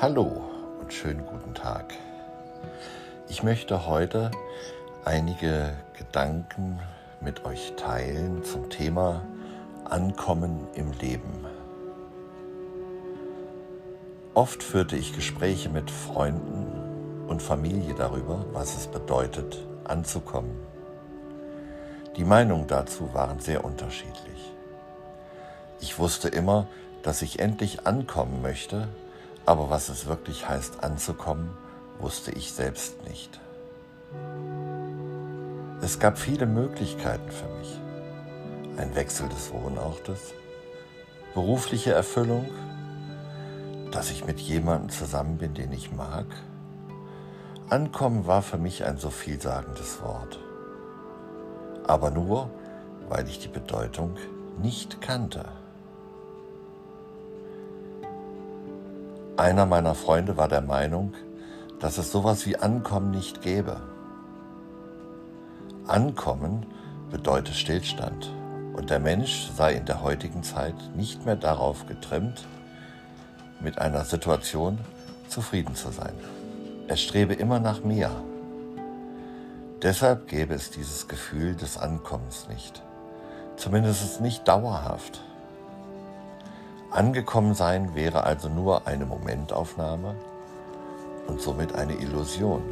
Hallo und schönen guten Tag. Ich möchte heute einige Gedanken mit euch teilen zum Thema Ankommen im Leben. Oft führte ich Gespräche mit Freunden und Familie darüber, was es bedeutet, anzukommen. Die Meinungen dazu waren sehr unterschiedlich. Ich wusste immer, dass ich endlich ankommen möchte, aber was es wirklich heißt anzukommen, wusste ich selbst nicht. Es gab viele Möglichkeiten für mich. Ein Wechsel des Wohnortes, berufliche Erfüllung, dass ich mit jemandem zusammen bin, den ich mag. Ankommen war für mich ein so vielsagendes Wort. Aber nur, weil ich die Bedeutung nicht kannte. Einer meiner Freunde war der Meinung, dass es sowas wie Ankommen nicht gäbe. Ankommen bedeutet Stillstand und der Mensch sei in der heutigen Zeit nicht mehr darauf getrimmt, mit einer Situation zufrieden zu sein. Er strebe immer nach mehr. Deshalb gäbe es dieses Gefühl des Ankommens nicht, zumindest nicht dauerhaft. Angekommen sein wäre also nur eine Momentaufnahme und somit eine Illusion.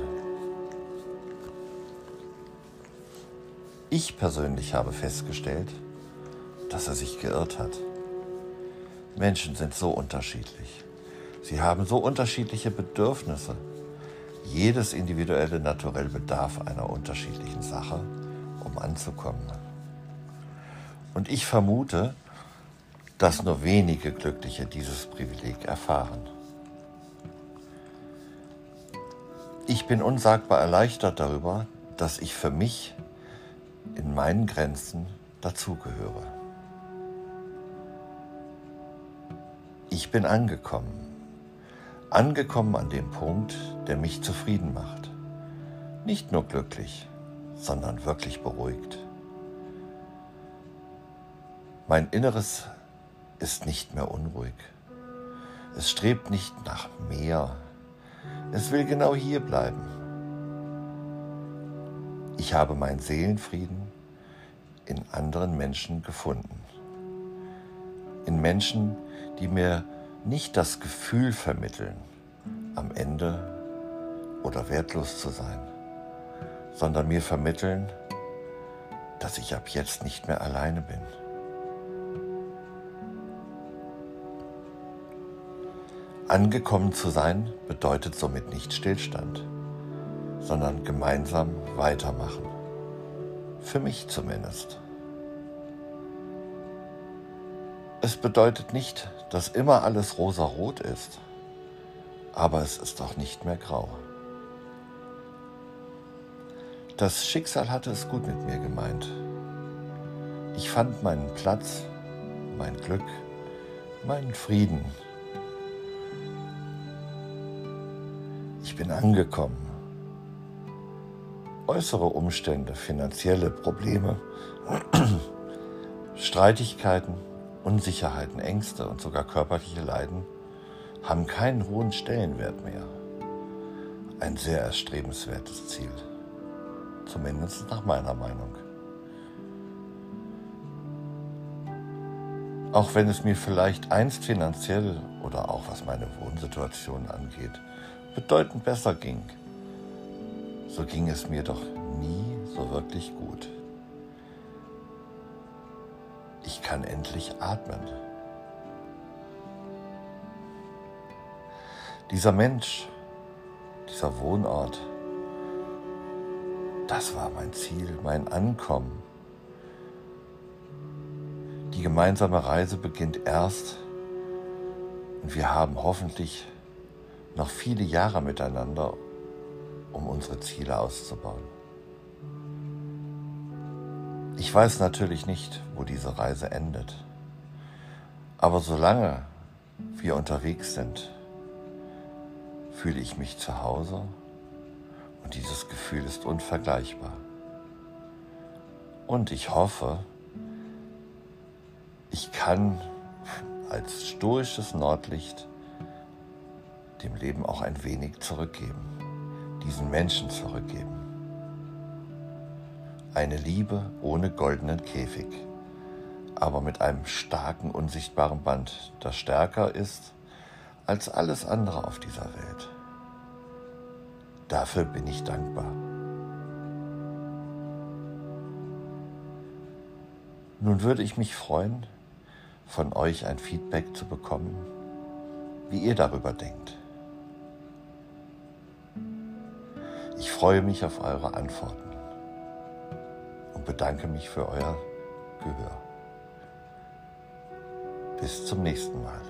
Ich persönlich habe festgestellt, dass er sich geirrt hat. Menschen sind so unterschiedlich. Sie haben so unterschiedliche Bedürfnisse. Jedes individuelle Naturell bedarf einer unterschiedlichen Sache, um anzukommen. Und ich vermute, dass nur wenige Glückliche dieses Privileg erfahren. Ich bin unsagbar erleichtert darüber, dass ich für mich in meinen Grenzen dazugehöre. Ich bin angekommen, angekommen an dem Punkt, der mich zufrieden macht. Nicht nur glücklich, sondern wirklich beruhigt. Mein Inneres ist nicht mehr unruhig. Es strebt nicht nach mehr. Es will genau hier bleiben. Ich habe meinen Seelenfrieden in anderen Menschen gefunden. In Menschen, die mir nicht das Gefühl vermitteln, am Ende oder wertlos zu sein, sondern mir vermitteln, dass ich ab jetzt nicht mehr alleine bin. Angekommen zu sein bedeutet somit nicht Stillstand, sondern gemeinsam weitermachen. Für mich zumindest. Es bedeutet nicht, dass immer alles rosarot ist, aber es ist auch nicht mehr grau. Das Schicksal hatte es gut mit mir gemeint. Ich fand meinen Platz, mein Glück, meinen Frieden ich bin angekommen. Äußere Umstände, finanzielle Probleme, Streitigkeiten, Unsicherheiten, Ängste und sogar körperliche Leiden haben keinen hohen Stellenwert mehr. Ein sehr erstrebenswertes Ziel, zumindest nach meiner Meinung. Auch wenn es mir vielleicht einst finanziell oder auch was meine Wohnsituation angeht, bedeutend besser ging, so ging es mir doch nie so wirklich gut. Ich kann endlich atmen. Dieser Mensch, dieser Wohnort, das war mein Ziel, mein Ankommen. Die gemeinsame Reise beginnt erst und wir haben hoffentlich noch viele Jahre miteinander, um unsere Ziele auszubauen. Ich weiß natürlich nicht, wo diese Reise endet, aber solange wir unterwegs sind, fühle ich mich zu Hause und dieses Gefühl ist unvergleichbar. Und ich hoffe, ich kann als stoisches Nordlicht dem Leben auch ein wenig zurückgeben, diesen Menschen zurückgeben. Eine Liebe ohne goldenen Käfig, aber mit einem starken, unsichtbaren Band, das stärker ist als alles andere auf dieser Welt. Dafür bin ich dankbar. Nun würde ich mich freuen, von euch ein Feedback zu bekommen, wie ihr darüber denkt. Ich freue mich auf eure Antworten und bedanke mich für euer Gehör. Bis zum nächsten Mal.